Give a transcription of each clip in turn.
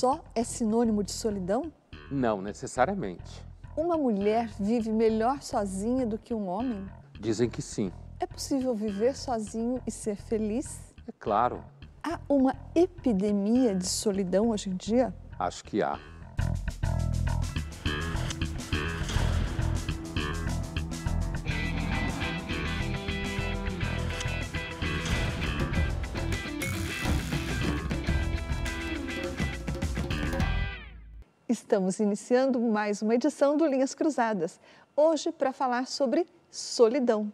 Só é sinônimo de solidão? Não necessariamente. Uma mulher vive melhor sozinha do que um homem? Dizem que sim. É possível viver sozinho e ser feliz? É claro. Há uma epidemia de solidão hoje em dia? Acho que há. Estamos iniciando mais uma edição do Linhas Cruzadas, hoje para falar sobre solidão.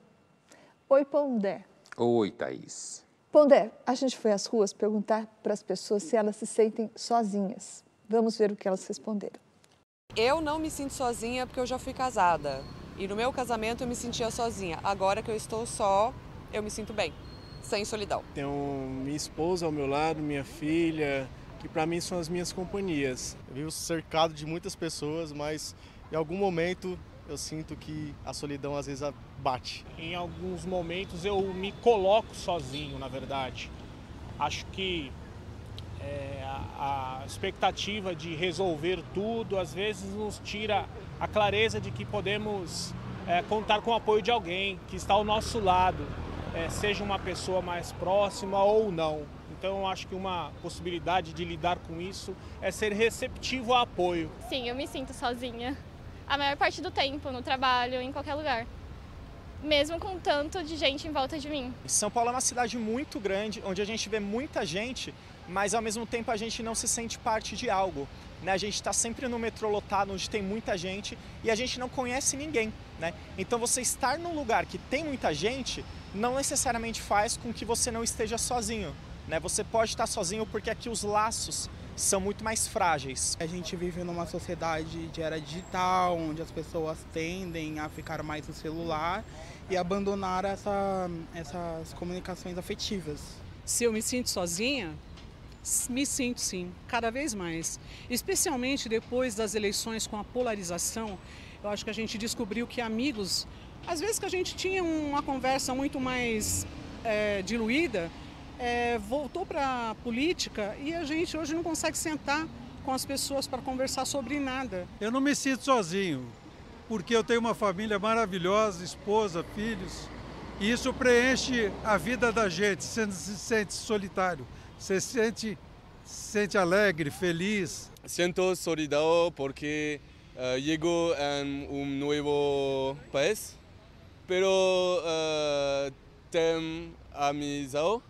Oi, Pondé. Oi, Thaís. Pondé, a gente foi às ruas perguntar para as pessoas se elas se sentem sozinhas. Vamos ver o que elas responderam. Eu não me sinto sozinha porque eu já fui casada. E no meu casamento eu me sentia sozinha. Agora que eu estou só, eu me sinto bem, sem solidão. Tenho minha esposa ao meu lado, minha filha, que para mim são as minhas companhias. Eu vivo cercado de muitas pessoas, mas em algum momento eu sinto que a solidão às vezes bate. Em alguns momentos eu me coloco sozinho, na verdade. Acho que é, a, a expectativa de resolver tudo às vezes nos tira a clareza de que podemos é, contar com o apoio de alguém que está ao nosso lado, é, seja uma pessoa mais próxima ou não. Então, eu acho que uma possibilidade de lidar com isso é ser receptivo ao apoio. Sim, eu me sinto sozinha. A maior parte do tempo, no trabalho, em qualquer lugar. Mesmo com tanto de gente em volta de mim. São Paulo é uma cidade muito grande, onde a gente vê muita gente, mas ao mesmo tempo a gente não se sente parte de algo. Né? A gente está sempre no metrô lotado, onde tem muita gente, e a gente não conhece ninguém. Né? Então, você estar num lugar que tem muita gente não necessariamente faz com que você não esteja sozinho. Né? Você pode estar sozinho porque aqui os laços são muito mais frágeis. A gente vive numa sociedade de era digital, onde as pessoas tendem a ficar mais no celular e abandonar essa, essas comunicações afetivas. Se eu me sinto sozinha, me sinto sim, cada vez mais. Especialmente depois das eleições com a polarização, eu acho que a gente descobriu que amigos, às vezes que a gente tinha uma conversa muito mais é, diluída, é, voltou para a política e a gente hoje não consegue sentar com as pessoas para conversar sobre nada. Eu não me sinto sozinho, porque eu tenho uma família maravilhosa, esposa, filhos, e isso preenche a vida da gente. Você se sente solitário, você se sente, se sente alegre, feliz. Sinto solidão porque uh, chego em um novo país, pero uh, tenho amizade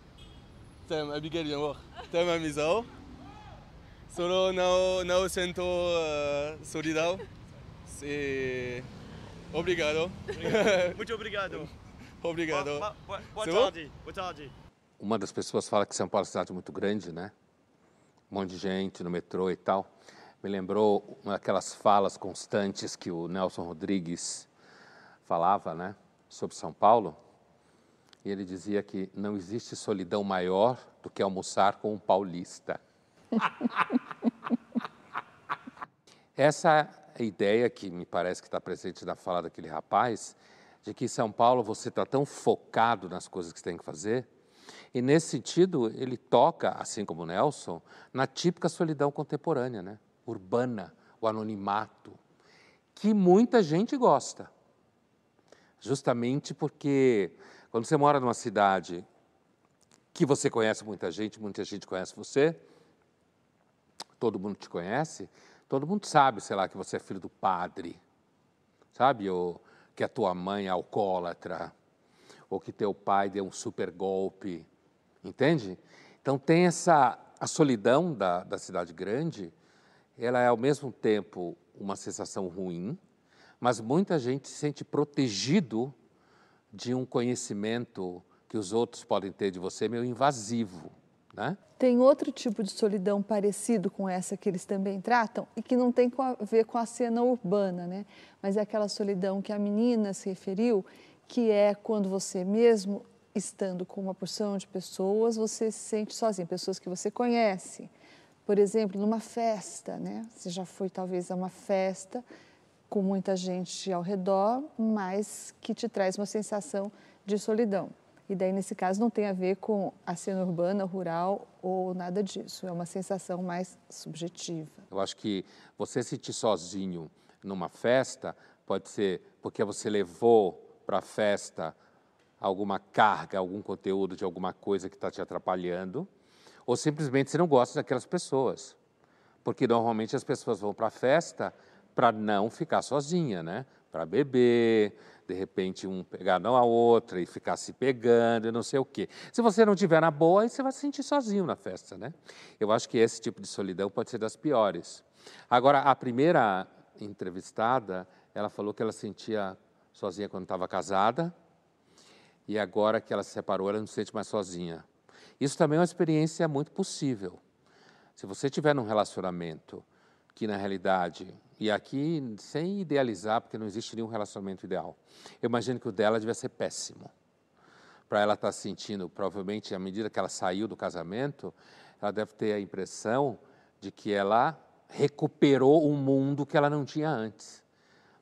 tem Abigail amor. Tem amizade. Solo não, não sinto uh, solidão. E... Obrigado. Muito obrigado. Obrigado. Boa, boa, boa tarde. Boa tarde. Uma das pessoas fala que São Paulo é uma cidade muito grande, né? Um monte de gente no metrô e tal. Me lembrou uma daquelas falas constantes que o Nelson Rodrigues falava, né? Sobre São Paulo e ele dizia que não existe solidão maior do que almoçar com um paulista. Essa é ideia que me parece que está presente na fala daquele rapaz, de que em São Paulo você está tão focado nas coisas que você tem que fazer, e nesse sentido ele toca, assim como Nelson, na típica solidão contemporânea, né? urbana, o anonimato, que muita gente gosta, justamente porque quando você mora numa cidade que você conhece muita gente, muita gente conhece você, todo mundo te conhece, todo mundo sabe, sei lá, que você é filho do padre, sabe? Ou que a tua mãe é alcoólatra, ou que teu pai deu um super golpe, entende? Então tem essa, a solidão da, da cidade grande, ela é ao mesmo tempo uma sensação ruim, mas muita gente se sente protegido de um conhecimento que os outros podem ter de você meio invasivo. Né? Tem outro tipo de solidão parecido com essa que eles também tratam e que não tem a ver com a cena urbana, né? mas é aquela solidão que a menina se referiu, que é quando você mesmo estando com uma porção de pessoas, você se sente sozinho, pessoas que você conhece. Por exemplo, numa festa, né? Você já foi talvez a uma festa com muita gente ao redor, mas que te traz uma sensação de solidão. E daí, nesse caso, não tem a ver com a cena urbana, rural ou nada disso. É uma sensação mais subjetiva. Eu acho que você sentir sozinho numa festa pode ser porque você levou para a festa alguma carga, algum conteúdo de alguma coisa que está te atrapalhando, ou simplesmente você não gosta daquelas pessoas. Porque normalmente as pessoas vão para a festa para não ficar sozinha, né? Para beber, de repente um pegar não a outra e ficar se pegando e não sei o quê. Se você não tiver na boa, aí você vai se sentir sozinho na festa, né? Eu acho que esse tipo de solidão pode ser das piores. Agora, a primeira entrevistada, ela falou que ela sentia sozinha quando estava casada e agora que ela se separou, ela não se sente mais sozinha. Isso também é uma experiência muito possível. Se você tiver num relacionamento que, na realidade, e aqui sem idealizar, porque não existe nenhum relacionamento ideal, eu imagino que o dela devia ser péssimo. Para ela estar tá sentindo, provavelmente, à medida que ela saiu do casamento, ela deve ter a impressão de que ela recuperou um mundo que ela não tinha antes.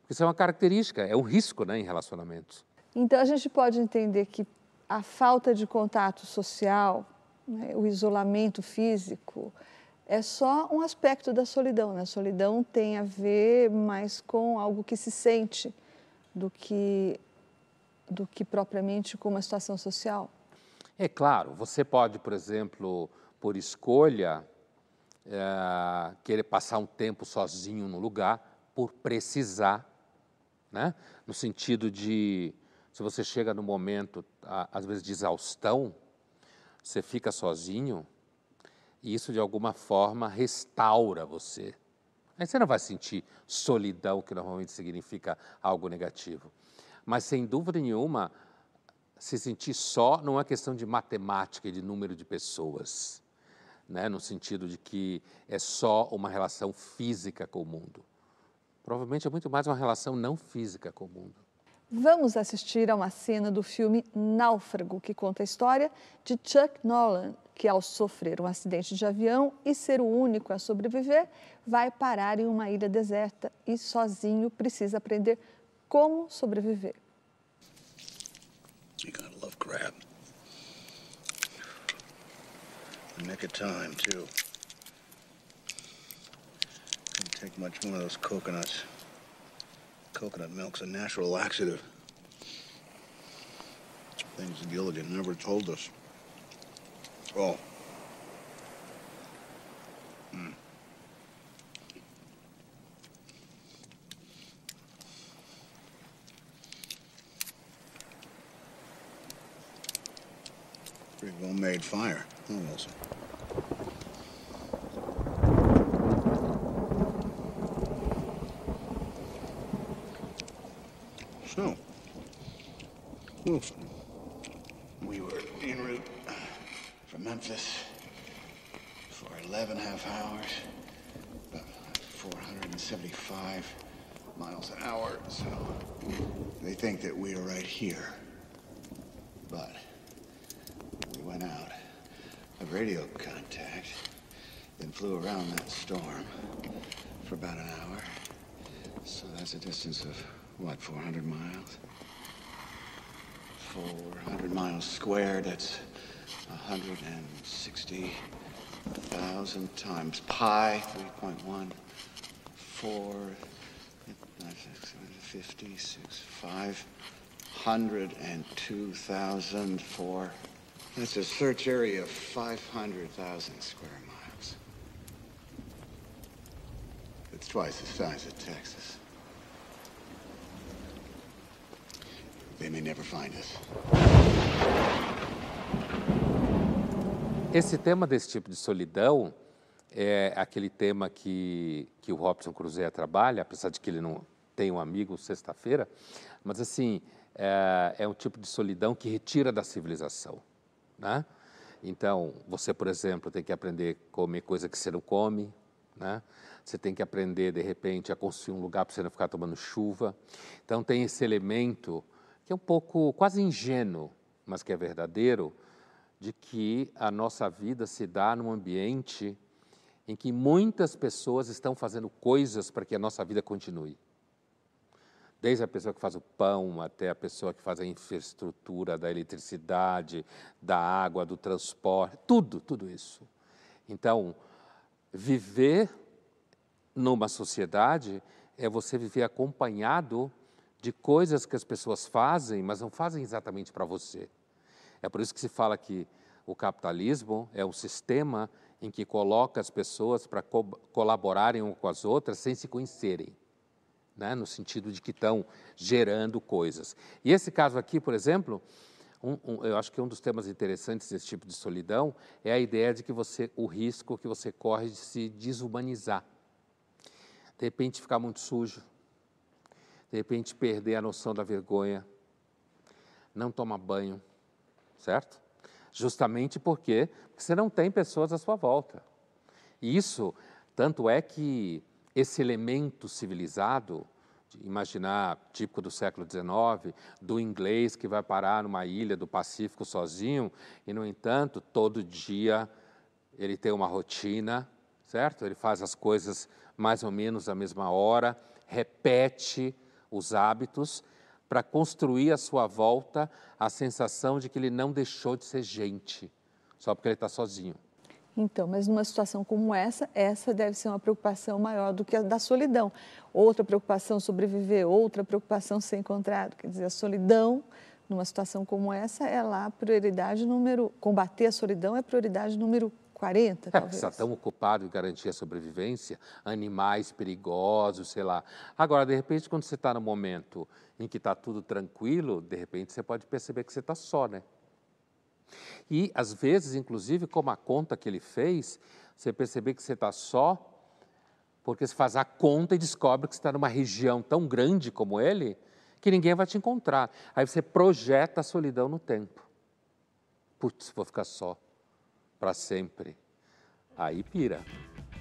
Porque isso é uma característica, é um risco né, em relacionamentos. Então, a gente pode entender que a falta de contato social, né, o isolamento físico, é só um aspecto da solidão. Né? A solidão tem a ver mais com algo que se sente do que, do que propriamente com uma situação social. É claro, você pode, por exemplo, por escolha, é, querer passar um tempo sozinho no lugar, por precisar, né? no sentido de, se você chega no momento, às vezes, de exaustão, você fica sozinho, e isso de alguma forma restaura você. Aí você não vai sentir solidão, que normalmente significa algo negativo. Mas sem dúvida nenhuma, se sentir só não é questão de matemática e de número de pessoas, né? no sentido de que é só uma relação física com o mundo. Provavelmente é muito mais uma relação não física com o mundo. Vamos assistir a uma cena do filme Náufrago, que conta a história de Chuck Nolan, que ao sofrer um acidente de avião e ser o único a sobreviver, vai parar em uma ilha deserta e sozinho precisa aprender como sobreviver. You gotta love crab. The nick of time, too. Couldn't take much more of those coconuts. Coconut milk's a natural laxative. Things Gilligan never told us. Oh. Mm. Pretty well made fire, huh, Wilson? So, Wilson, we were en route Memphis for 11 half hours, about 475 miles an hour. So they think that we are right here. But we went out of radio contact, then flew around that storm for about an hour. So that's a distance of, what, 400 miles? 400 miles squared, that's 160,000 times pi, 3.1, 4, 56, 502,004. That's a search area of 500,000 square miles. It's twice the size of Texas. They may never find us. Esse tema desse tipo de solidão é aquele tema que, que o Robson Cruzeiro trabalha, apesar de que ele não tem um amigo sexta-feira, mas assim, é, é, um tipo de solidão que retira da civilização, né? Então, você, por exemplo, tem que aprender a comer coisa que você não come, né? Você tem que aprender, de repente, a construir um lugar para você não ficar tomando chuva. Então, tem esse elemento que é um pouco quase ingênuo, mas que é verdadeiro, de que a nossa vida se dá num ambiente em que muitas pessoas estão fazendo coisas para que a nossa vida continue. desde a pessoa que faz o pão até a pessoa que faz a infraestrutura da eletricidade, da água, do transporte, tudo, tudo isso. Então, viver numa sociedade é você viver acompanhado de coisas que as pessoas fazem, mas não fazem exatamente para você. É por isso que se fala que o capitalismo é um sistema em que coloca as pessoas para co colaborarem umas com as outras sem se conhecerem, né? no sentido de que estão gerando coisas. E esse caso aqui, por exemplo, um, um, eu acho que um dos temas interessantes desse tipo de solidão é a ideia de que você, o risco que você corre de se desumanizar. De repente ficar muito sujo, de repente perder a noção da vergonha, não toma banho, certo? Justamente porque você não tem pessoas à sua volta. E isso, tanto é que esse elemento civilizado, imaginar típico do século XIX, do inglês que vai parar numa ilha do Pacífico sozinho e, no entanto, todo dia ele tem uma rotina, certo? Ele faz as coisas mais ou menos à mesma hora, repete os hábitos para construir à sua volta a sensação de que ele não deixou de ser gente, só porque ele está sozinho. Então, mas numa situação como essa, essa deve ser uma preocupação maior do que a da solidão. Outra preocupação sobreviver, outra preocupação ser encontrado. Quer dizer, a solidão, numa situação como essa, é lá prioridade número. Combater a solidão é prioridade número 40, é, talvez. Está tão ocupado em garantir a sobrevivência, animais perigosos, sei lá. Agora, de repente, quando você está no momento em que está tudo tranquilo, de repente você pode perceber que você está só, né? E, às vezes, inclusive, como a conta que ele fez, você perceber que você está só, porque você faz a conta e descobre que você está numa região tão grande como ele, que ninguém vai te encontrar. Aí você projeta a solidão no tempo. Putz, vou ficar só para sempre. Aí pira.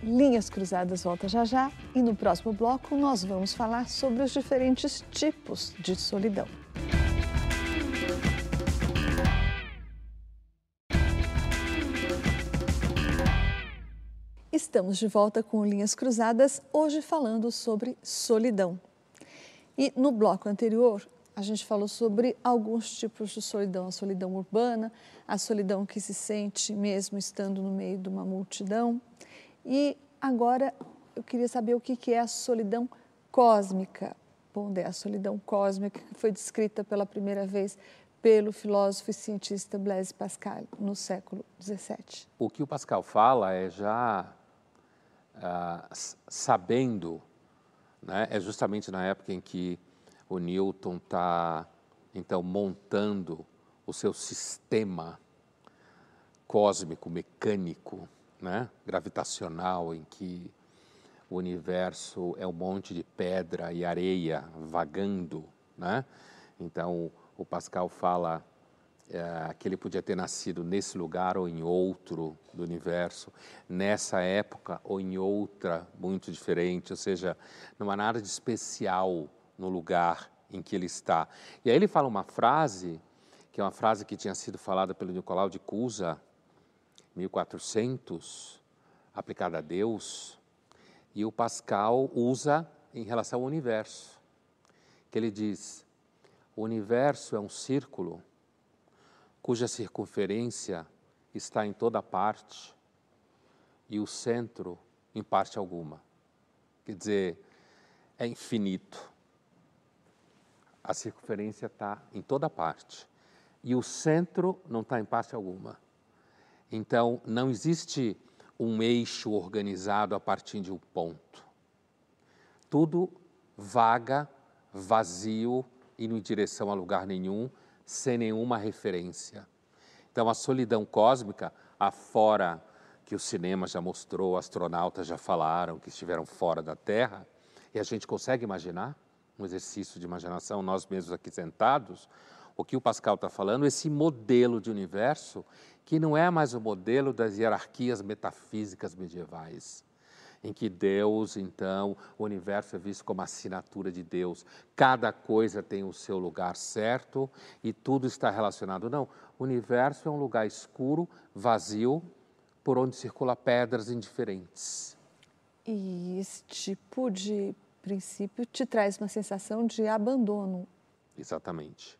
Linhas Cruzadas volta já já e no próximo bloco nós vamos falar sobre os diferentes tipos de solidão. Estamos de volta com Linhas Cruzadas, hoje falando sobre solidão. E no bloco anterior, a gente falou sobre alguns tipos de solidão: a solidão urbana, a solidão que se sente mesmo estando no meio de uma multidão. E agora eu queria saber o que é a solidão cósmica. Bom, é a solidão cósmica que foi descrita pela primeira vez pelo filósofo e cientista Blaise Pascal no século XVII. O que o Pascal fala é já ah, sabendo, né, é justamente na época em que o Newton está, então, montando o seu sistema cósmico, mecânico, né, gravitacional, em que o universo é um monte de pedra e areia vagando, né? Então, o Pascal fala é, que ele podia ter nascido nesse lugar ou em outro do universo, nessa época ou em outra muito diferente, ou seja, não há nada de especial no lugar em que ele está. E aí ele fala uma frase, que é uma frase que tinha sido falada pelo Nicolau de Cusa, 1400, aplicada a Deus, e o Pascal usa em relação ao universo, que ele diz: o universo é um círculo cuja circunferência está em toda parte e o centro em parte alguma. Quer dizer, é infinito. A circunferência está em toda parte e o centro não está em parte alguma. Então, não existe um eixo organizado a partir de um ponto. Tudo vaga, vazio, indo em direção a lugar nenhum, sem nenhuma referência. Então, a solidão cósmica, afora que o cinema já mostrou, astronautas já falaram que estiveram fora da Terra, e a gente consegue imaginar, um exercício de imaginação, nós mesmos aqui sentados, o que o Pascal está falando, esse modelo de universo que não é mais o modelo das hierarquias metafísicas medievais em que Deus, então, o universo é visto como assinatura de Deus. Cada coisa tem o seu lugar certo e tudo está relacionado. Não, o universo é um lugar escuro, vazio, por onde circula pedras indiferentes. E esse tipo de princípio, te traz uma sensação de abandono. Exatamente.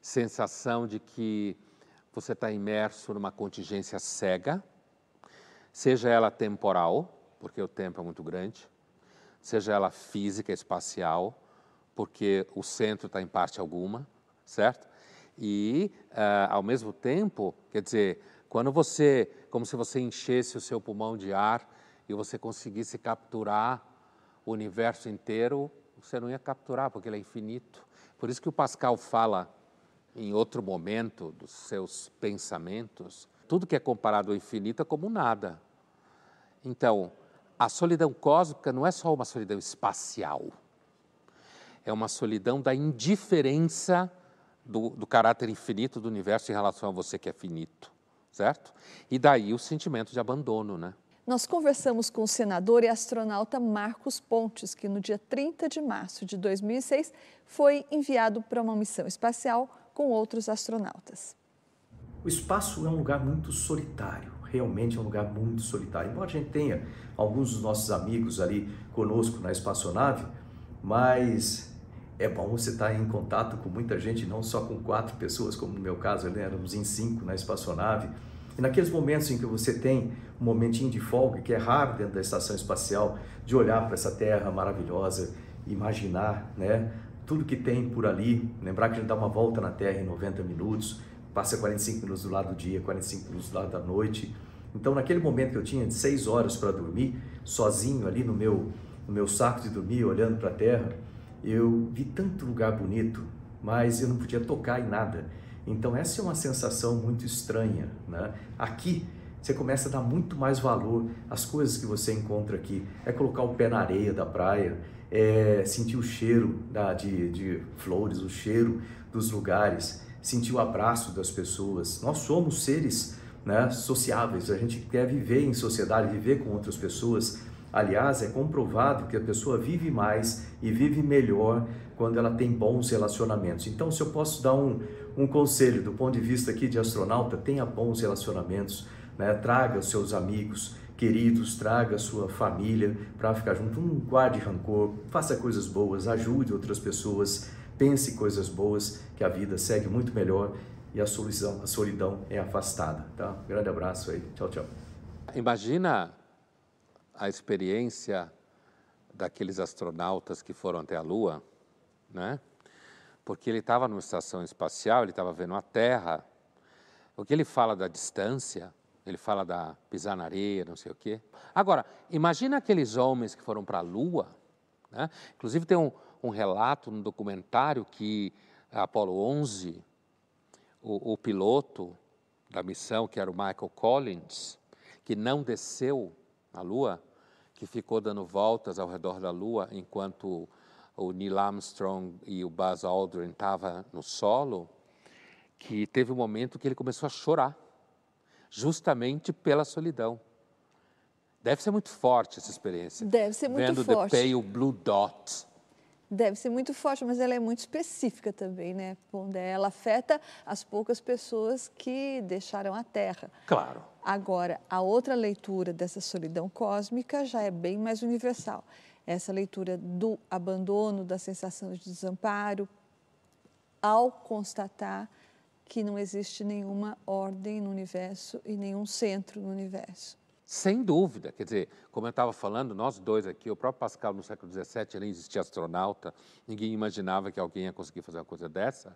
Sensação de que você está imerso numa contingência cega, seja ela temporal, porque o tempo é muito grande, seja ela física, espacial, porque o centro está em parte alguma, certo? E, uh, ao mesmo tempo, quer dizer, quando você, como se você enchesse o seu pulmão de ar e você conseguisse capturar o universo inteiro, você não ia capturar, porque ele é infinito. Por isso que o Pascal fala, em outro momento dos seus pensamentos, tudo que é comparado ao infinito é como nada. Então, a solidão cósmica não é só uma solidão espacial, é uma solidão da indiferença do, do caráter infinito do universo em relação a você que é finito, certo? E daí o sentimento de abandono, né? Nós conversamos com o senador e astronauta Marcos Pontes, que no dia 30 de março de 2006 foi enviado para uma missão espacial com outros astronautas. O espaço é um lugar muito solitário, realmente é um lugar muito solitário. Embora a gente tenha alguns dos nossos amigos ali conosco na espaçonave, mas é bom você estar em contato com muita gente, não só com quatro pessoas, como no meu caso, éramos em cinco na espaçonave. E naqueles momentos em que você tem um momentinho de folga, que é raro dentro da estação espacial, de olhar para essa terra maravilhosa, imaginar né, tudo que tem por ali, lembrar que a gente dá uma volta na Terra em 90 minutos, passa 45 minutos do lado do dia, 45 minutos do lado da noite. Então, naquele momento que eu tinha de 6 horas para dormir, sozinho ali no meu, no meu saco de dormir, olhando para a Terra, eu vi tanto lugar bonito, mas eu não podia tocar em nada. Então, essa é uma sensação muito estranha. Né? Aqui, você começa a dar muito mais valor às coisas que você encontra aqui. É colocar o pé na areia da praia, é sentir o cheiro da, de, de flores, o cheiro dos lugares, sentir o abraço das pessoas. Nós somos seres né, sociáveis, a gente quer viver em sociedade, viver com outras pessoas. Aliás, é comprovado que a pessoa vive mais e vive melhor quando ela tem bons relacionamentos. Então, se eu posso dar um, um conselho do ponto de vista aqui de astronauta, tenha bons relacionamentos, né? traga os seus amigos queridos, traga a sua família para ficar junto, não guarde rancor, faça coisas boas, ajude outras pessoas, pense coisas boas, que a vida segue muito melhor e a solidão, a solidão é afastada, tá? Um grande abraço aí, tchau, tchau. Imagina a experiência daqueles astronautas que foram até a Lua, né? Porque ele estava numa estação espacial, ele estava vendo a Terra. O que ele fala da distância, ele fala da pisar na areia, não sei o quê. Agora, imagina aqueles homens que foram para a Lua. Né? Inclusive, tem um, um, relato no documentário que a Apollo 11, o, o piloto da missão, que era o Michael Collins, que não desceu na Lua, que ficou dando voltas ao redor da Lua enquanto o Neil Armstrong e o Buzz Aldrin estavam no solo, que teve um momento que ele começou a chorar, justamente pela solidão. Deve ser muito forte essa experiência. Deve ser muito Vendo forte. Vendo The Pale Blue Dot. Deve ser muito forte, mas ela é muito específica também, né? Ela afeta as poucas pessoas que deixaram a Terra. Claro. Agora, a outra leitura dessa solidão cósmica já é bem mais universal. Essa leitura do abandono, da sensação de desamparo, ao constatar que não existe nenhuma ordem no universo e nenhum centro no universo. Sem dúvida, quer dizer, como eu estava falando, nós dois aqui, o próprio Pascal no século XVII, nem existia astronauta, ninguém imaginava que alguém ia conseguir fazer uma coisa dessa,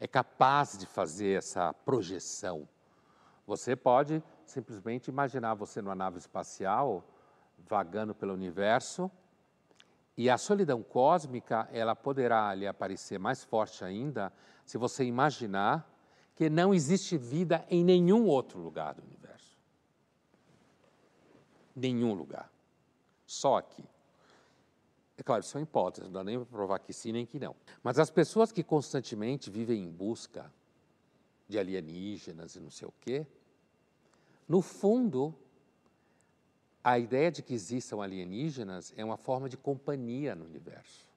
é capaz de fazer essa projeção. Você pode simplesmente imaginar você numa nave espacial, vagando pelo universo, e a solidão cósmica, ela poderá lhe aparecer mais forte ainda se você imaginar que não existe vida em nenhum outro lugar do universo. Nenhum lugar. Só aqui. É claro, são hipóteses, não dá nem para provar que sim nem que não. Mas as pessoas que constantemente vivem em busca de alienígenas e não sei o quê, no fundo, a ideia de que existam alienígenas é uma forma de companhia no universo.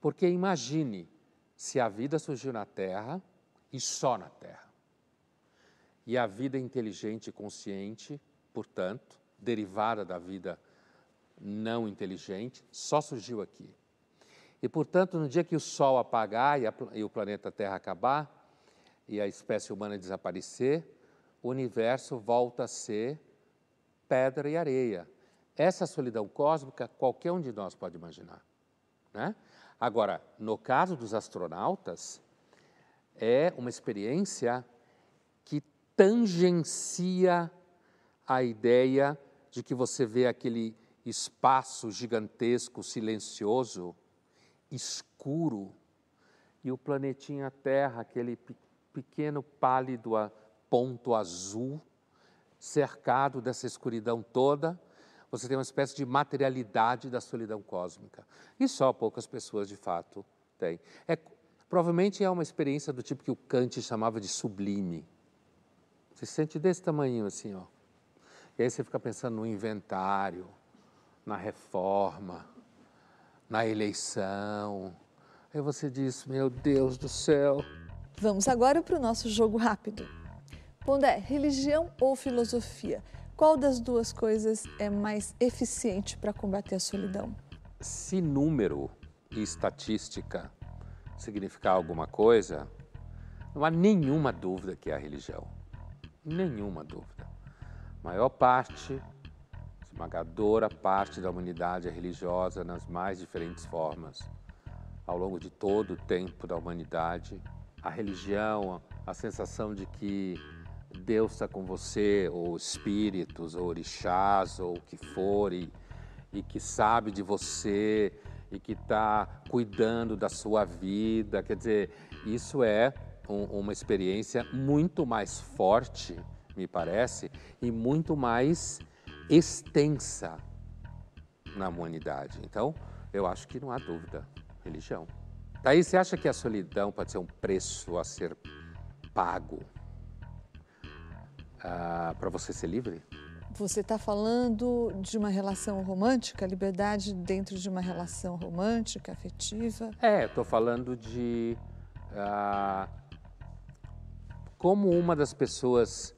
Porque imagine se a vida surgiu na Terra e só na Terra. E a vida inteligente e consciente, portanto, derivada da vida não inteligente, só surgiu aqui. E, portanto, no dia que o Sol apagar e, a, e o planeta Terra acabar e a espécie humana desaparecer, o universo volta a ser pedra e areia. Essa solidão cósmica qualquer um de nós pode imaginar. Né? Agora, no caso dos astronautas, é uma experiência que tangencia a ideia de que você vê aquele espaço gigantesco, silencioso, escuro, e o planetinha Terra, aquele pequeno pálido ponto azul, cercado dessa escuridão toda, você tem uma espécie de materialidade da solidão cósmica. E só poucas pessoas, de fato, têm. É, provavelmente é uma experiência do tipo que o Kant chamava de sublime. Você se sente desse tamanho assim, ó. E aí você fica pensando no inventário, na reforma, na eleição. Aí você diz, meu Deus do céu. Vamos agora para o nosso jogo rápido. Pondé, religião ou filosofia? Qual das duas coisas é mais eficiente para combater a solidão? Se número e estatística significar alguma coisa, não há nenhuma dúvida que é a religião. Nenhuma dúvida. A maior parte esmagadora parte da humanidade é religiosa nas mais diferentes formas. Ao longo de todo o tempo da humanidade, a religião, a sensação de que Deus está com você, ou espíritos, ou orixás, ou o que for, e, e que sabe de você, e que está cuidando da sua vida. Quer dizer, isso é um, uma experiência muito mais forte, me parece, e muito mais extensa na humanidade. Então, eu acho que não há dúvida. Religião. Daí você acha que a solidão pode ser um preço a ser pago ah, para você ser livre? Você está falando de uma relação romântica, liberdade dentro de uma relação romântica, afetiva? É, estou falando de ah, como uma das pessoas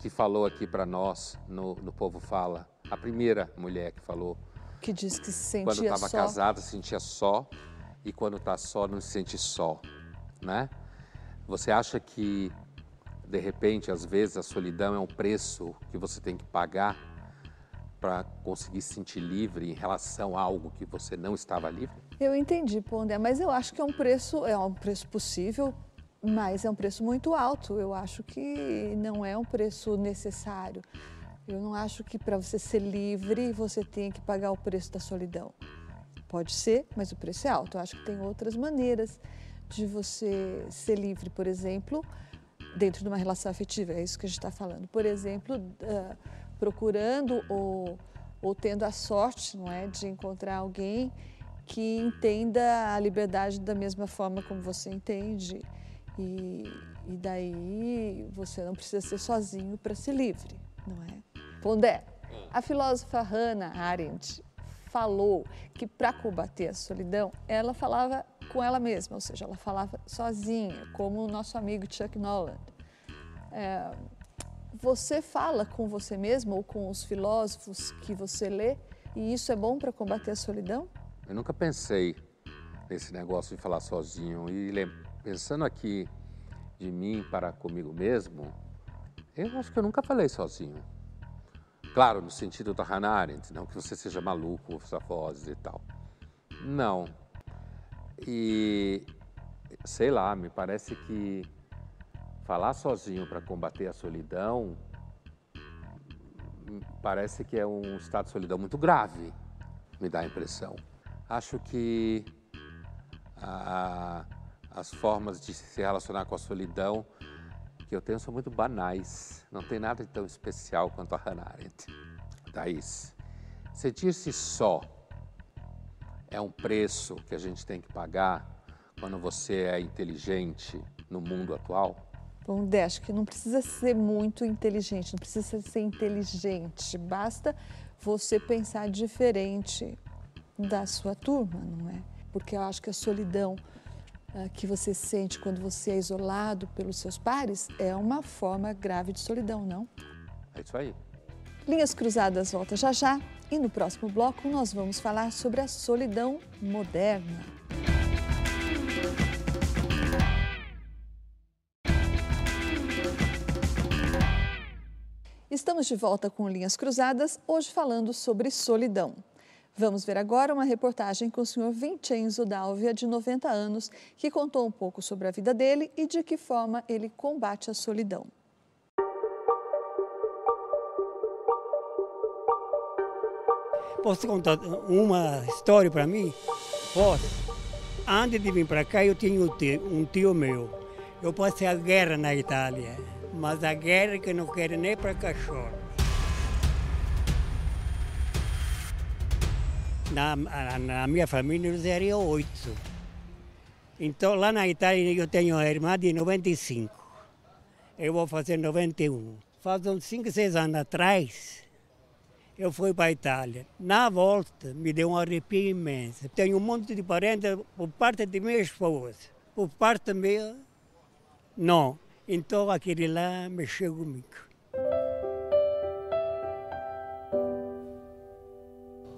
que falou aqui para nós no, no Povo Fala, a primeira mulher que falou. Que diz que se sentia quando estava casada se sentia só e quando está só não se sente só, né? Você acha que de repente, às vezes, a solidão é um preço que você tem que pagar para conseguir se sentir livre em relação a algo que você não estava livre? Eu entendi, Pondé, mas eu acho que é um preço, é um preço possível mas é um preço muito alto. Eu acho que não é um preço necessário. Eu não acho que para você ser livre você tenha que pagar o preço da solidão. Pode ser, mas o preço é alto. Eu acho que tem outras maneiras de você ser livre, por exemplo, dentro de uma relação afetiva. É isso que a gente está falando. Por exemplo, uh, procurando ou, ou tendo a sorte, não é, de encontrar alguém que entenda a liberdade da mesma forma como você entende e, e daí você não precisa ser sozinho para ser livre, não é? Pondé, a filósofa Hannah Arendt falou que para combater a solidão, ela falava com ela mesma, ou seja, ela falava sozinha, como o nosso amigo Chuck Noland. É, você fala com você mesmo ou com os filósofos que você lê e isso é bom para combater a solidão? Eu nunca pensei nesse negócio de falar sozinho e pensando aqui de mim para comigo mesmo, eu acho que eu nunca falei sozinho. Claro, no sentido da Hannah Arendt, não que você seja maluco, safose e tal. Não. E, sei lá, me parece que falar sozinho para combater a solidão parece que é um estado de solidão muito grave, me dá a impressão. Acho que a, as formas de se relacionar com a solidão que eu tenho são muito banais. Não tem nada de tão especial quanto a Hannah Arendt. Thaís, sentir-se só é um preço que a gente tem que pagar quando você é inteligente no mundo atual? Bom, Dé, acho que não precisa ser muito inteligente, não precisa ser inteligente, basta você pensar diferente da sua turma, não é? Porque eu acho que a solidão ah, que você sente quando você é isolado pelos seus pares é uma forma grave de solidão, não? É isso aí. Linhas Cruzadas volta já já. E no próximo bloco nós vamos falar sobre a solidão moderna. Estamos de volta com Linhas Cruzadas, hoje falando sobre solidão. Vamos ver agora uma reportagem com o senhor Vincenzo Dálvia, de 90 anos, que contou um pouco sobre a vida dele e de que forma ele combate a solidão. Posso contar uma história para mim? Posso. Antes de vir para cá, eu tinha um tio, um tio meu. Eu passei a guerra na Itália, mas a guerra que não quer nem para cachorro. Na, na, minha família eles eram oito. Então lá na Itália eu tenho uma irmã de 95. Eu vou fazer 91. Faz uns 5, 6 anos atrás, eu fui para a Itália. Na volta, me deu um arrepio imenso. Tenho um monte de parentes por parte de minha esposa. Por parte minha, não. Então aquele lá mexeu comigo.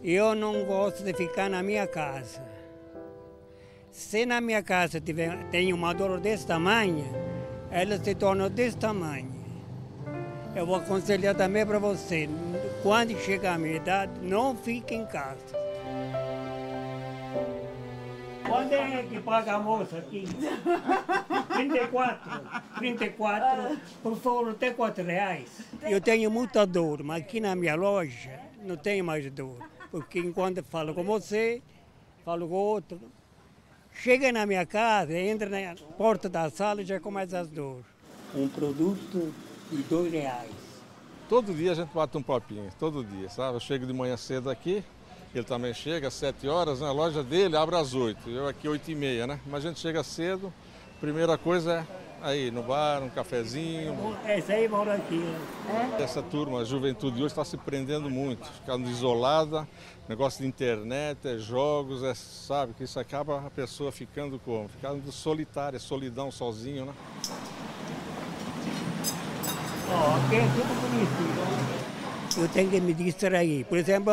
Eu não gosto de ficar na minha casa. Se na minha casa tiver, tem uma dor desse tamanho, ela se torna desse tamanho. Eu vou aconselhar também para você, quando chegar a minha idade, não fique em casa. Quando é que paga a moça aqui? 34. 34. Por favor, até 4 reais. Eu tenho muita dor, mas aqui na minha loja não tenho mais dor. Porque enquanto falo com você, falo com outro. Chega na minha casa, entra na porta da sala e já começa as dores. Um produto de dois reais. Todo dia a gente bate um papinho, todo dia, sabe? Eu chego de manhã cedo aqui, ele também chega às 7 horas, né? a loja dele abre às 8, eu aqui 8 e meia, né? Mas a gente chega cedo, primeira coisa é aí no bar, um cafezinho. Esse aí mora aqui. É? Essa turma, a juventude hoje está se prendendo muito, ficando isolada, negócio de internet, é jogos, é, sabe, que isso acaba a pessoa ficando como? Ficando solitária, solidão, sozinho, né? Aqui é tudo bonito. Eu tenho que me distrair. Por exemplo,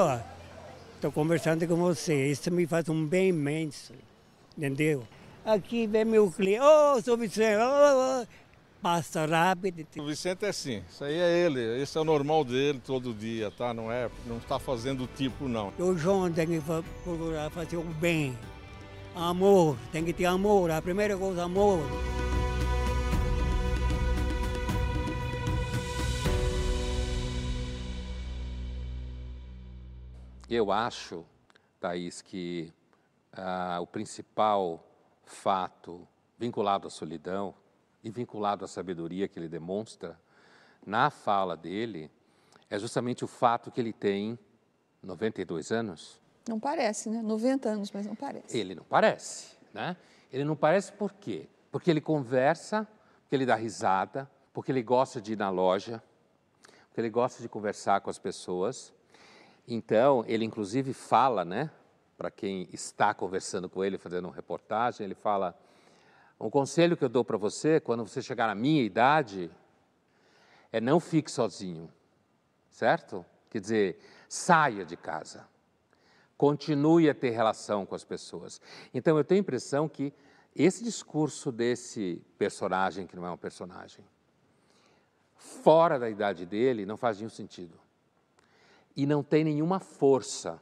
estou conversando com você, isso me faz um bem imenso, entendeu? Aqui vem meu cliente, ô, oh, sou Vicente, oh, oh, passa rápido. O Vicente é assim, isso aí é ele, esse é o normal dele todo dia, tá? Não é, não está fazendo tipo não. O João tem que procurar fazer o bem, amor, tem que ter amor, a primeira coisa, amor. Eu acho, Thaís, que ah, o principal fato vinculado à solidão e vinculado à sabedoria que ele demonstra na fala dele é justamente o fato que ele tem 92 anos. Não parece, né? 90 anos, mas não parece. Ele não parece, né? Ele não parece por quê? Porque ele conversa, porque ele dá risada, porque ele gosta de ir na loja, porque ele gosta de conversar com as pessoas então, ele inclusive fala, né, para quem está conversando com ele, fazendo uma reportagem, ele fala: um conselho que eu dou para você, quando você chegar à minha idade, é não fique sozinho, certo? Quer dizer, saia de casa, continue a ter relação com as pessoas. Então, eu tenho a impressão que esse discurso desse personagem, que não é um personagem, fora da idade dele, não faz nenhum sentido e não tem nenhuma força.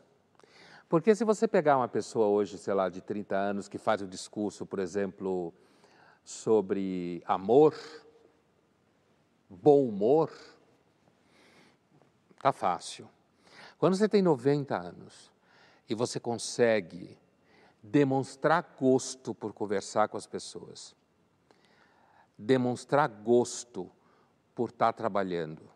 Porque se você pegar uma pessoa hoje, sei lá, de 30 anos, que faz um discurso, por exemplo, sobre amor, bom humor, tá fácil. Quando você tem 90 anos e você consegue demonstrar gosto por conversar com as pessoas, demonstrar gosto por estar trabalhando,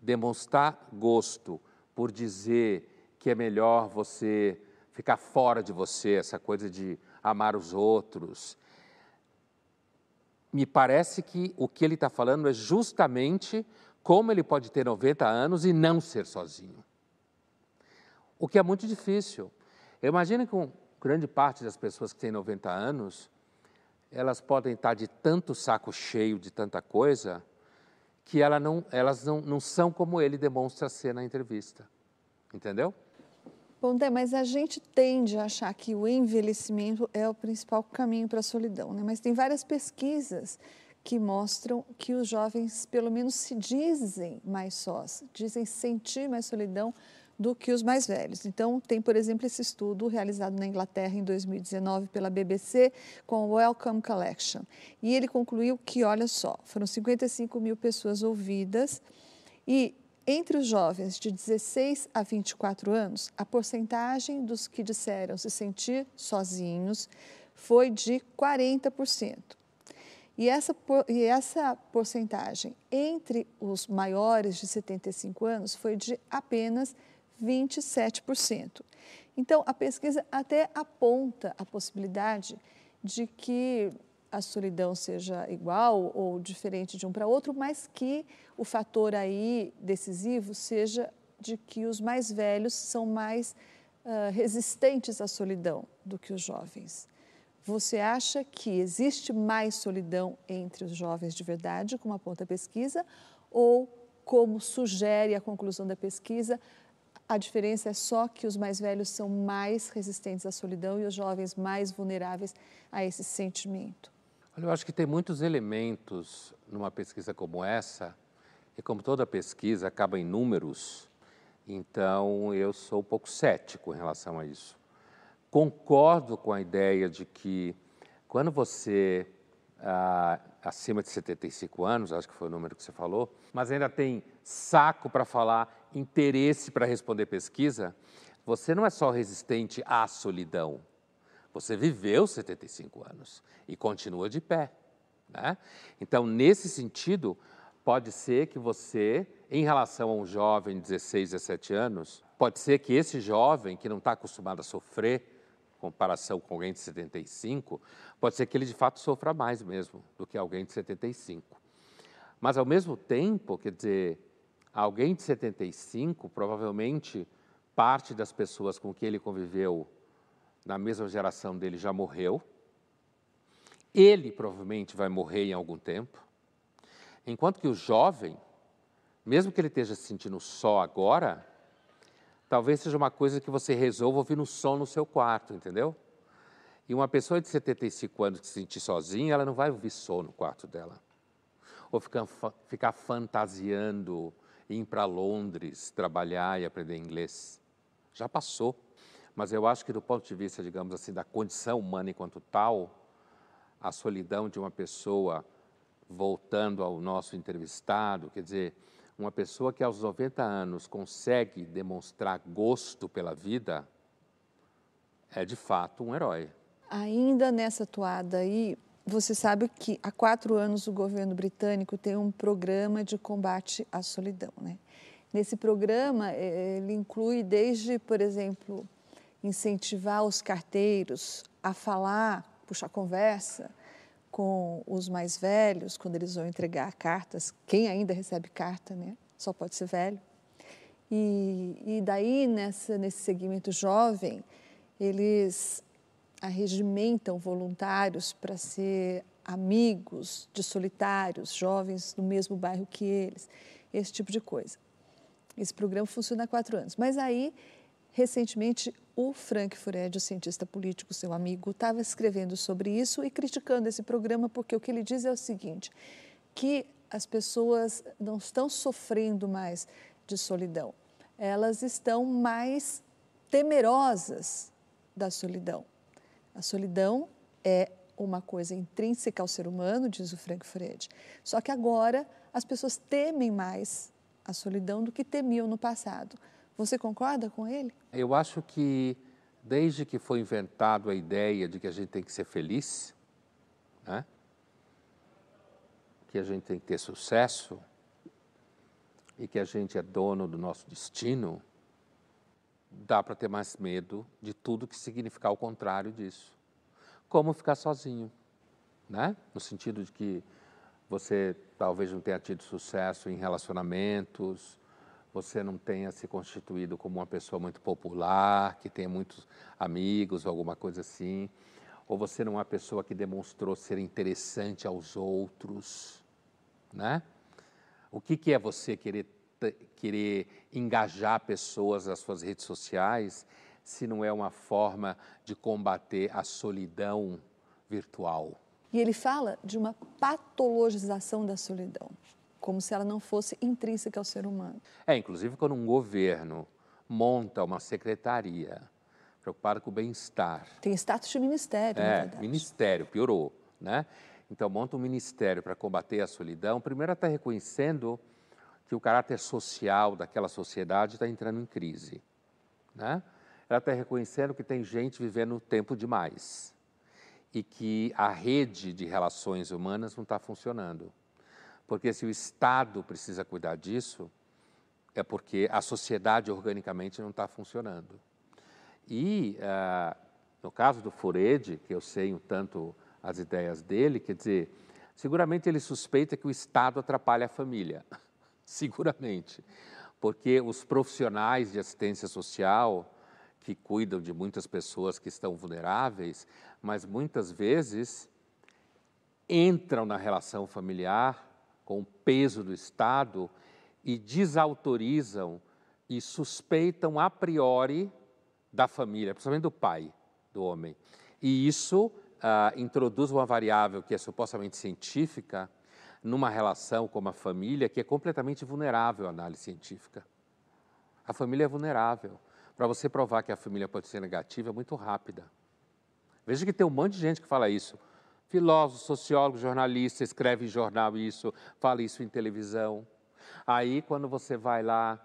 demonstrar gosto por dizer que é melhor você ficar fora de você, essa coisa de amar os outros. Me parece que o que ele está falando é justamente como ele pode ter 90 anos e não ser sozinho. O que é muito difícil. Eu imagino que grande parte das pessoas que têm 90 anos, elas podem estar de tanto saco cheio de tanta coisa, que ela não, elas não, não são como ele demonstra ser na entrevista. Entendeu? Bom, Dé, mas a gente tende a achar que o envelhecimento é o principal caminho para a solidão, né? Mas tem várias pesquisas que mostram que os jovens, pelo menos, se dizem mais sós, dizem sentir mais solidão do que os mais velhos. Então, tem, por exemplo, esse estudo realizado na Inglaterra em 2019 pela BBC com o Welcome Collection. E ele concluiu que, olha só, foram 55 mil pessoas ouvidas e entre os jovens de 16 a 24 anos, a porcentagem dos que disseram se sentir sozinhos foi de 40%. E essa, e essa porcentagem entre os maiores de 75 anos foi de apenas 27%. Então, a pesquisa até aponta a possibilidade de que a solidão seja igual ou diferente de um para outro, mas que o fator aí decisivo seja de que os mais velhos são mais uh, resistentes à solidão do que os jovens. Você acha que existe mais solidão entre os jovens de verdade, como aponta a pesquisa, ou, como sugere a conclusão da pesquisa, a diferença é só que os mais velhos são mais resistentes à solidão e os jovens mais vulneráveis a esse sentimento? Olha, eu acho que tem muitos elementos numa pesquisa como essa, e como toda pesquisa acaba em números, então eu sou um pouco cético em relação a isso. Concordo com a ideia de que quando você, ah, acima de 75 anos, acho que foi o número que você falou, mas ainda tem saco para falar, interesse para responder pesquisa, você não é só resistente à solidão, você viveu 75 anos e continua de pé. Né? Então, nesse sentido, pode ser que você, em relação a um jovem de 16, 17 anos, pode ser que esse jovem que não está acostumado a sofrer, em comparação com alguém de 75, pode ser que ele de fato sofra mais mesmo do que alguém de 75. Mas, ao mesmo tempo, quer dizer, alguém de 75, provavelmente parte das pessoas com que ele conviveu na mesma geração dele já morreu. Ele provavelmente vai morrer em algum tempo. Enquanto que o jovem, mesmo que ele esteja se sentindo só agora, talvez seja uma coisa que você resolva ouvir no som no seu quarto, entendeu? E uma pessoa de 75 anos que se sentir sozinha, ela não vai ouvir som no quarto dela. Ou ficar, ficar fantasiando ir para Londres trabalhar e aprender inglês. Já passou. Mas eu acho que, do ponto de vista, digamos assim, da condição humana enquanto tal, a solidão de uma pessoa, voltando ao nosso entrevistado, quer dizer, uma pessoa que aos 90 anos consegue demonstrar gosto pela vida, é de fato um herói. Ainda nessa toada aí, você sabe que há quatro anos o governo britânico tem um programa de combate à solidão, né? Nesse programa, eh, ele inclui desde, por exemplo, incentivar os carteiros a falar, puxar conversa com os mais velhos quando eles vão entregar cartas. Quem ainda recebe carta, né? Só pode ser velho. E, e daí, nessa, nesse segmento jovem, eles arregimentam voluntários para ser amigos de solitários, jovens do mesmo bairro que eles, esse tipo de coisa. Esse programa funciona há quatro anos. Mas aí Recentemente, o Frank Furedi, o cientista político, seu amigo, estava escrevendo sobre isso e criticando esse programa, porque o que ele diz é o seguinte: que as pessoas não estão sofrendo mais de solidão, elas estão mais temerosas da solidão. A solidão é uma coisa intrínseca ao ser humano, diz o Frank Furedi. Só que agora as pessoas temem mais a solidão do que temiam no passado. Você concorda com ele? Eu acho que desde que foi inventado a ideia de que a gente tem que ser feliz, né? que a gente tem que ter sucesso e que a gente é dono do nosso destino, dá para ter mais medo de tudo que significar o contrário disso. Como ficar sozinho, né? No sentido de que você talvez não tenha tido sucesso em relacionamentos, você não tenha se constituído como uma pessoa muito popular, que tenha muitos amigos alguma coisa assim, ou você não é uma pessoa que demonstrou ser interessante aos outros, né? O que, que é você querer querer engajar pessoas nas suas redes sociais se não é uma forma de combater a solidão virtual. E ele fala de uma patologização da solidão, como se ela não fosse intrínseca ao ser humano. É, inclusive quando um governo monta uma secretaria preocupada com o bem-estar. Tem status de ministério, É, ministério, piorou, né? Então monta um ministério para combater a solidão. Primeiro está reconhecendo que o caráter social daquela sociedade está entrando em crise, né? Ela está reconhecendo que tem gente vivendo tempo demais e que a rede de relações humanas não está funcionando. Porque se o Estado precisa cuidar disso, é porque a sociedade organicamente não está funcionando. E, ah, no caso do Furede, que eu sei um tanto as ideias dele, quer dizer, seguramente ele suspeita que o Estado atrapalha a família. seguramente. Porque os profissionais de assistência social, que cuidam de muitas pessoas que estão vulneráveis, mas muitas vezes entram na relação familiar com o peso do Estado e desautorizam e suspeitam a priori da família, principalmente do pai do homem. E isso ah, introduz uma variável que é supostamente científica numa relação como a família que é completamente vulnerável à análise científica. A família é vulnerável. Para você provar que a família pode ser negativa é muito rápida. Veja que tem um monte de gente que fala isso. Filósofo, sociólogo, jornalista, escreve em jornal isso, fala isso em televisão. Aí, quando você vai lá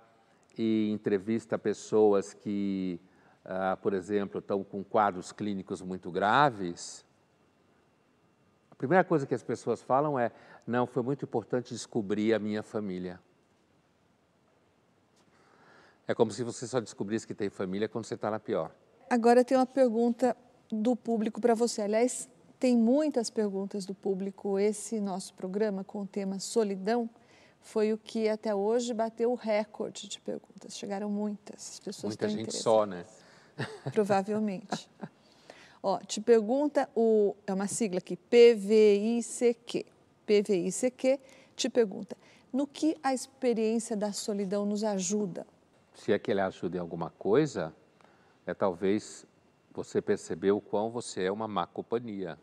e entrevista pessoas que, ah, por exemplo, estão com quadros clínicos muito graves, a primeira coisa que as pessoas falam é: não, foi muito importante descobrir a minha família. É como se você só descobrisse que tem família quando você está na pior. Agora tem uma pergunta do público para você. Aliás, tem muitas perguntas do público. Esse nosso programa com o tema solidão foi o que até hoje bateu o recorde de perguntas. Chegaram muitas. As pessoas Muita gente só, né? Provavelmente. Ó, te pergunta o é uma sigla aqui, PVICQ. PVICQ te pergunta: no que a experiência da solidão nos ajuda? Se é que ele ajuda em alguma coisa, é talvez você perceber o quão você é uma má companhia.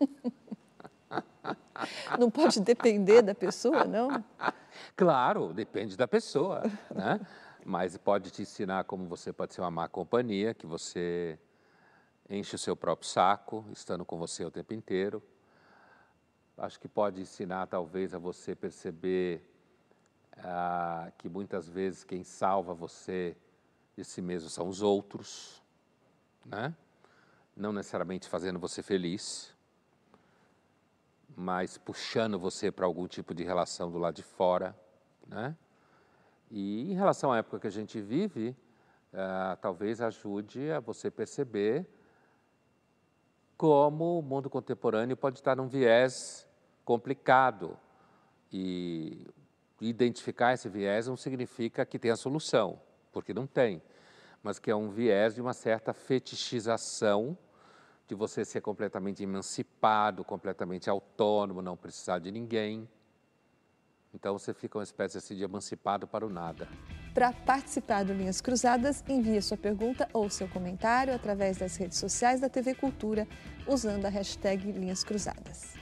Não pode depender da pessoa, não? Claro, depende da pessoa, né? Mas pode te ensinar como você pode ser uma má companhia, que você enche o seu próprio saco, estando com você o tempo inteiro. Acho que pode ensinar, talvez, a você perceber ah, que muitas vezes quem salva você de si mesmo são os outros, né? Não necessariamente fazendo você feliz, mas puxando você para algum tipo de relação do lado de fora, né? E em relação à época que a gente vive, ah, talvez ajude a você perceber como o mundo contemporâneo pode estar num viés complicado e identificar esse viés não significa que tem a solução, porque não tem, mas que é um viés de uma certa fetichização de você ser completamente emancipado, completamente autônomo, não precisar de ninguém. Então você fica uma espécie assim de emancipado para o nada. Para participar do Linhas Cruzadas, envie sua pergunta ou seu comentário através das redes sociais da TV Cultura, usando a hashtag Linhas Cruzadas.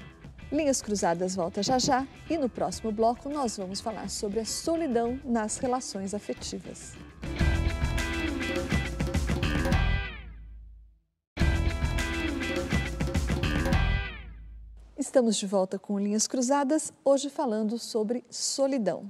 Linhas Cruzadas volta já já e no próximo bloco nós vamos falar sobre a solidão nas relações afetivas. Estamos de volta com Linhas Cruzadas, hoje falando sobre solidão.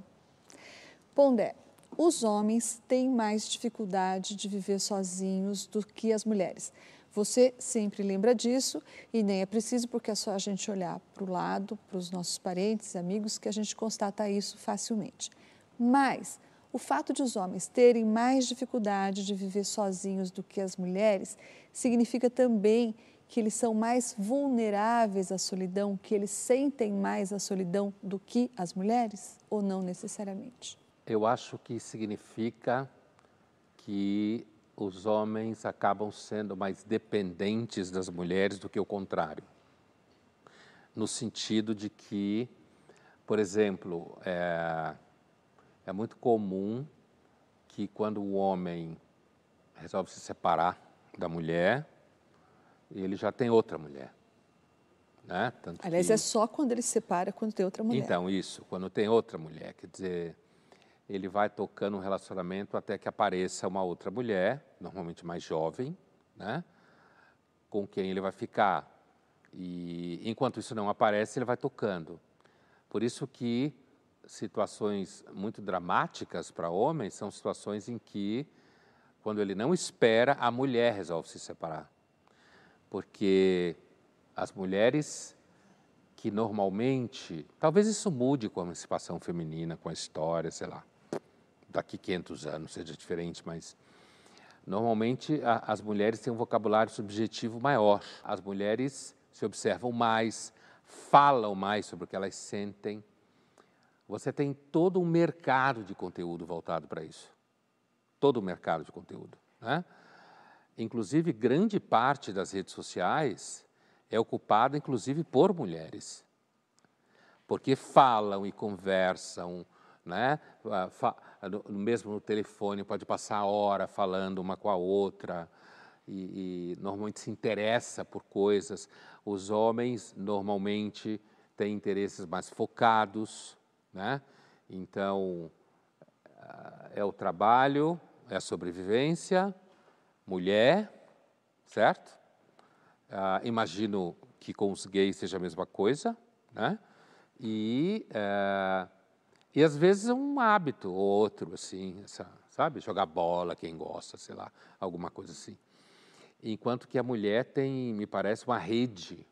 Pondé, os homens têm mais dificuldade de viver sozinhos do que as mulheres. Você sempre lembra disso e nem é preciso, porque é só a gente olhar para o lado, para os nossos parentes, amigos, que a gente constata isso facilmente. Mas o fato de os homens terem mais dificuldade de viver sozinhos do que as mulheres significa também que eles são mais vulneráveis à solidão, que eles sentem mais a solidão do que as mulheres, ou não necessariamente? Eu acho que significa que os homens acabam sendo mais dependentes das mulheres do que o contrário. No sentido de que, por exemplo, é, é muito comum que quando o homem resolve se separar da mulher, ele já tem outra mulher. Né? Tanto Aliás, que... é só quando ele se separa quando tem outra mulher. Então, isso, quando tem outra mulher. Quer dizer, ele vai tocando um relacionamento até que apareça uma outra mulher, normalmente mais jovem, né? com quem ele vai ficar. E enquanto isso não aparece, ele vai tocando. Por isso que situações muito dramáticas para homens são situações em que, quando ele não espera, a mulher resolve se separar. Porque as mulheres que normalmente, talvez isso mude com a emancipação feminina, com a história, sei lá, daqui 500 anos seja diferente, mas normalmente a, as mulheres têm um vocabulário subjetivo maior. As mulheres se observam mais, falam mais sobre o que elas sentem. Você tem todo um mercado de conteúdo voltado para isso. Todo o mercado de conteúdo. Né? Inclusive, grande parte das redes sociais é ocupada inclusive por mulheres. Porque falam e conversam, né? mesmo no telefone, pode passar a hora falando uma com a outra, e, e normalmente se interessa por coisas. Os homens normalmente têm interesses mais focados, né? Então, é o trabalho, é a sobrevivência, mulher, certo? Ah, imagino que com os gays seja a mesma coisa, né? E, é, e às vezes é um hábito ou outro, assim, essa, sabe? Jogar bola, quem gosta, sei lá, alguma coisa assim. Enquanto que a mulher tem, me parece, uma rede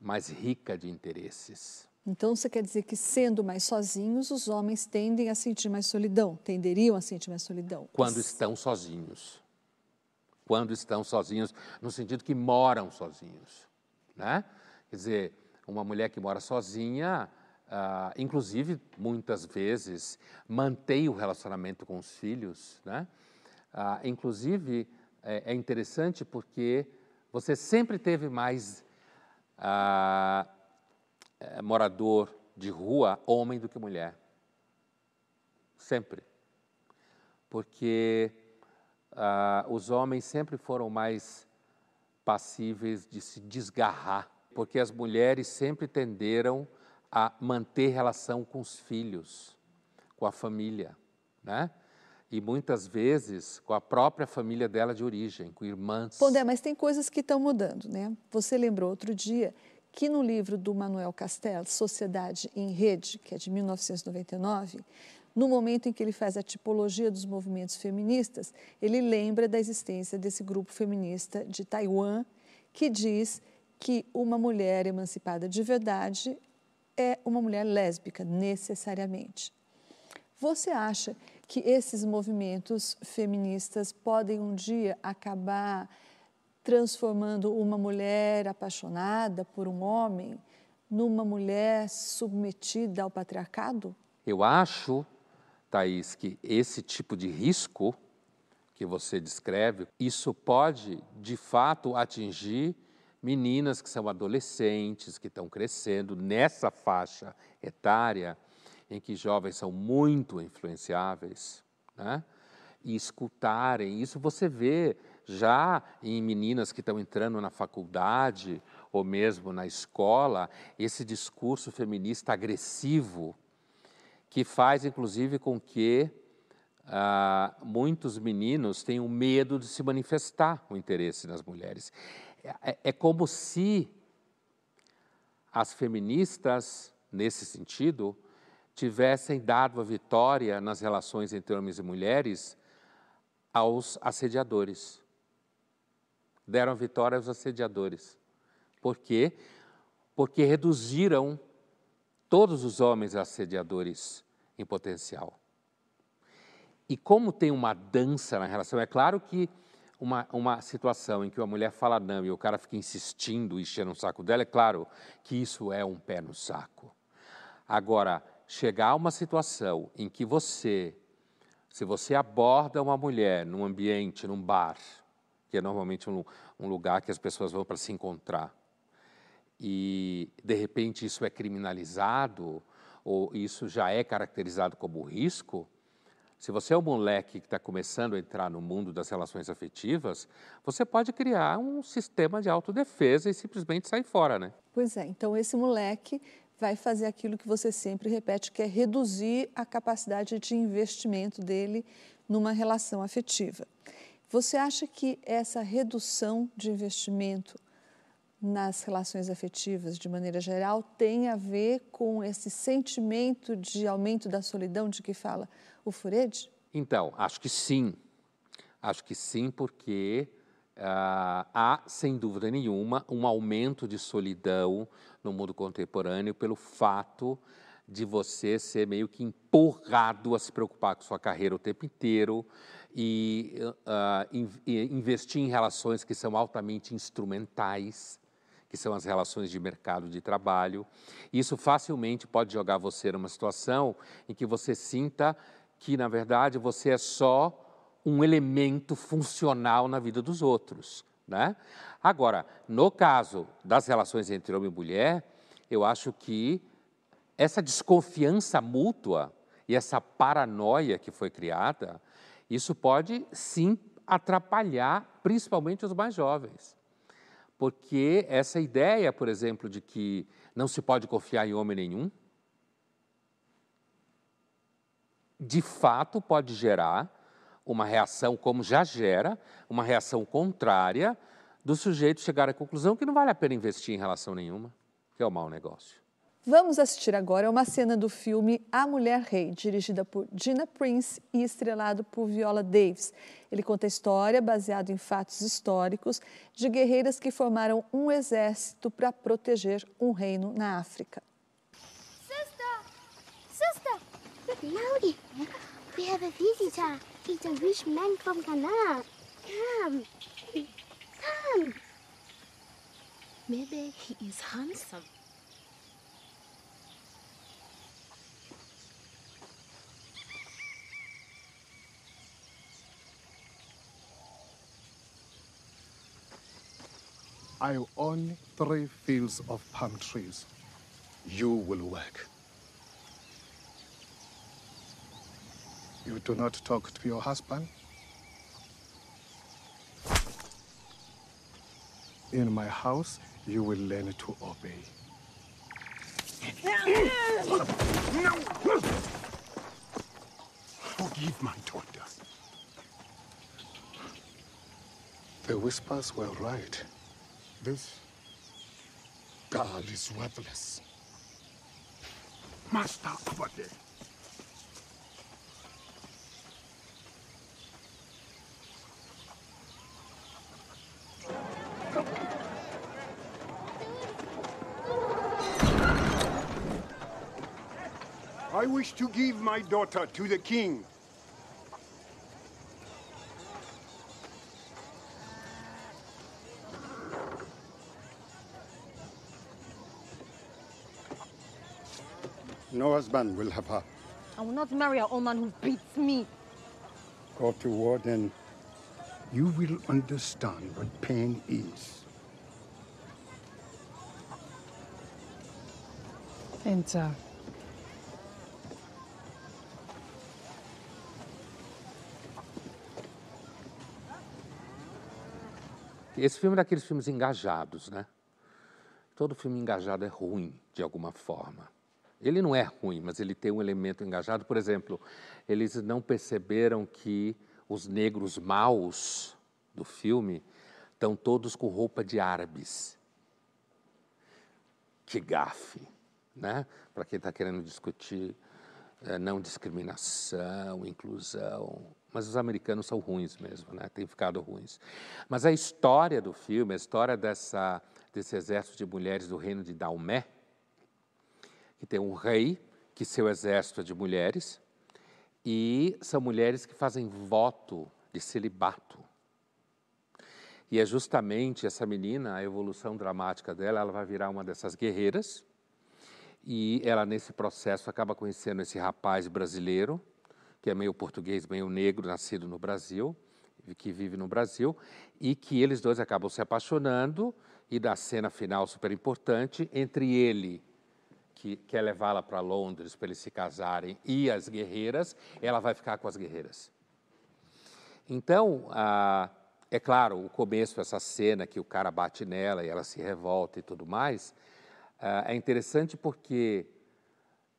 mais rica de interesses. Então você quer dizer que sendo mais sozinhos, os homens tendem a sentir mais solidão, tenderiam a sentir mais solidão? Quando estão sozinhos quando estão sozinhos, no sentido que moram sozinhos. Né? Quer dizer, uma mulher que mora sozinha, ah, inclusive, muitas vezes, mantém o relacionamento com os filhos. Né? Ah, inclusive, é, é, interessante porque você sempre teve mais ah, é, morador de rua homem do que mulher. Sempre. Porque ah, os homens sempre foram mais passíveis de se desgarrar, porque as mulheres sempre tenderam a manter relação com os filhos, com a família, né? E muitas vezes com a própria família dela de origem, com irmãs. Pondé, mas tem coisas que estão mudando, né? Você lembrou outro dia que no livro do Manuel Castells, Sociedade em Rede, que é de 1999, no momento em que ele faz a tipologia dos movimentos feministas, ele lembra da existência desse grupo feminista de Taiwan, que diz que uma mulher emancipada de verdade é uma mulher lésbica, necessariamente. Você acha que esses movimentos feministas podem um dia acabar transformando uma mulher apaixonada por um homem numa mulher submetida ao patriarcado? Eu acho Thaís, que esse tipo de risco que você descreve, isso pode, de fato, atingir meninas que são adolescentes, que estão crescendo nessa faixa etária em que jovens são muito influenciáveis, né? E escutarem isso você vê já em meninas que estão entrando na faculdade ou mesmo na escola, esse discurso feminista agressivo que faz inclusive com que ah, muitos meninos tenham medo de se manifestar o interesse nas mulheres. É, é como se as feministas, nesse sentido, tivessem dado a vitória nas relações entre homens e mulheres aos assediadores. Deram vitória aos assediadores. Por quê? Porque reduziram todos os homens assediadores em potencial. E como tem uma dança na relação, é claro que uma, uma situação em que uma mulher fala não e o cara fica insistindo, enchendo o saco dela, é claro que isso é um pé no saco. Agora, chegar a uma situação em que você, se você aborda uma mulher num ambiente, num bar, que é normalmente um, um lugar que as pessoas vão para se encontrar, e de repente isso é criminalizado, ou isso já é caracterizado como risco, se você é um moleque que está começando a entrar no mundo das relações afetivas, você pode criar um sistema de autodefesa e simplesmente sair fora, né? Pois é, então esse moleque vai fazer aquilo que você sempre repete, que é reduzir a capacidade de investimento dele numa relação afetiva. Você acha que essa redução de investimento nas relações afetivas, de maneira geral, tem a ver com esse sentimento de aumento da solidão de que fala o Fured? Então, acho que sim. Acho que sim, porque uh, há, sem dúvida nenhuma, um aumento de solidão no mundo contemporâneo pelo fato de você ser meio que empurrado a se preocupar com sua carreira o tempo inteiro e uh, in, investir em relações que são altamente instrumentais que são as relações de mercado de trabalho. Isso facilmente pode jogar você numa situação em que você sinta que, na verdade, você é só um elemento funcional na vida dos outros. Né? Agora, no caso das relações entre homem e mulher, eu acho que essa desconfiança mútua e essa paranoia que foi criada, isso pode sim atrapalhar principalmente os mais jovens porque essa ideia, por exemplo, de que não se pode confiar em homem nenhum, de fato pode gerar uma reação, como já gera, uma reação contrária do sujeito chegar à conclusão que não vale a pena investir em relação nenhuma, que é um mau negócio. Vamos assistir agora uma cena do filme A Mulher Rei, dirigida por Gina Prince e estrelado por Viola Davis. Ele conta a história, baseado em fatos históricos, de guerreiras que formaram um exército para proteger um reino na África. Sister! Sister! Loudie! We have a visitor. It's a rich man from Ghana. Come! Come! Maybe he is handsome. I own three fields of palm trees. You will work. You do not talk to your husband. In my house, you will learn to obey. No! No! Forgive my daughter. The whispers were right. This girl is worthless. Master over there. I wish to give my daughter to the king. No husband will have her. I will not marry a woman who beats me. Go to war, then you will understand what pain is. Enter. Esse filme é daqueles filmes engajados, né? Todo filme engajado é ruim, de alguma forma. Ele não é ruim, mas ele tem um elemento engajado. Por exemplo, eles não perceberam que os negros maus do filme estão todos com roupa de árabes. Que gafe, né? Para quem está querendo discutir é, não discriminação, inclusão. Mas os americanos são ruins mesmo, né? Tem ficado ruins. Mas a história do filme, a história dessa, desse exército de mulheres do reino de Daomé, que tem um rei, que seu exército é de mulheres, e são mulheres que fazem voto de celibato. E é justamente essa menina, a evolução dramática dela, ela vai virar uma dessas guerreiras, e ela, nesse processo, acaba conhecendo esse rapaz brasileiro, que é meio português, meio negro, nascido no Brasil, que vive no Brasil, e que eles dois acabam se apaixonando, e da cena final super importante, entre ele que quer levá-la para Londres para eles se casarem e as guerreiras, ela vai ficar com as guerreiras. Então, ah, é claro, o começo, essa cena que o cara bate nela e ela se revolta e tudo mais, ah, é interessante porque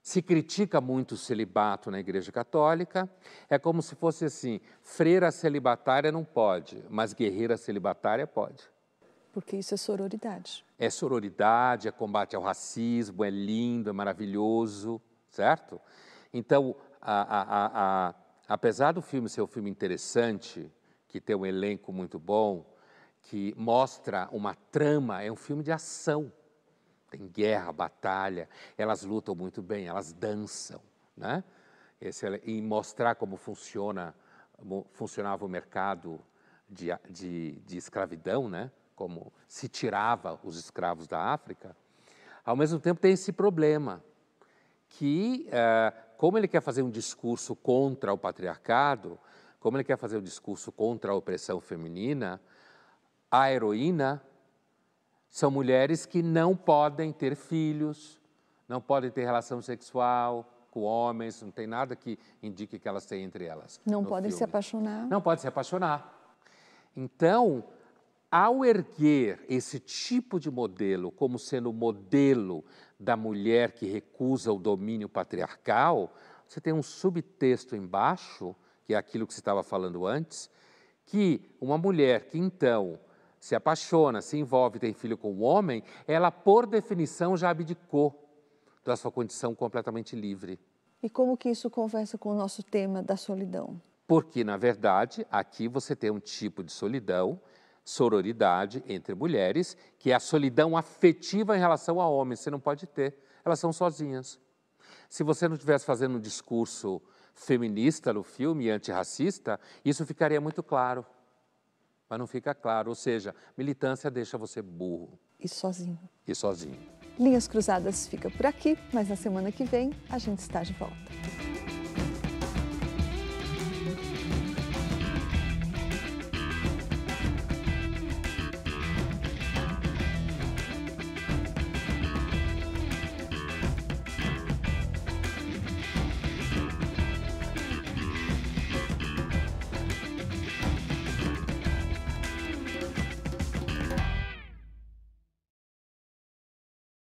se critica muito o celibato na Igreja Católica, é como se fosse assim: freira celibatária não pode, mas guerreira celibatária pode. Porque isso é sororidade. É sororidade, é combate ao racismo, é lindo, é maravilhoso, certo? Então, a, a, a, apesar do filme ser um filme interessante, que tem um elenco muito bom, que mostra uma trama, é um filme de ação. Tem guerra, batalha, elas lutam muito bem, elas dançam, né? Esse, e mostrar como funciona, funcionava o mercado de, de, de escravidão, né? Como se tirava os escravos da África, ao mesmo tempo tem esse problema, que eh, como ele quer fazer um discurso contra o patriarcado, como ele quer fazer um discurso contra a opressão feminina, a heroína são mulheres que não podem ter filhos, não podem ter relação sexual com homens, não tem nada que indique que elas têm entre elas. Não podem filme. se apaixonar. Não podem se apaixonar. Então, ao erguer esse tipo de modelo como sendo o modelo da mulher que recusa o domínio patriarcal, você tem um subtexto embaixo, que é aquilo que você estava falando antes, que uma mulher que então se apaixona, se envolve, tem filho com um homem, ela por definição já abdicou da sua condição completamente livre. E como que isso conversa com o nosso tema da solidão? Porque, na verdade, aqui você tem um tipo de solidão sororidade entre mulheres, que é a solidão afetiva em relação a homens. Você não pode ter, elas são sozinhas. Se você não estivesse fazendo um discurso feminista no filme, antirracista, isso ficaria muito claro. Mas não fica claro, ou seja, militância deixa você burro. E sozinho. E sozinho. Linhas Cruzadas fica por aqui, mas na semana que vem a gente está de volta.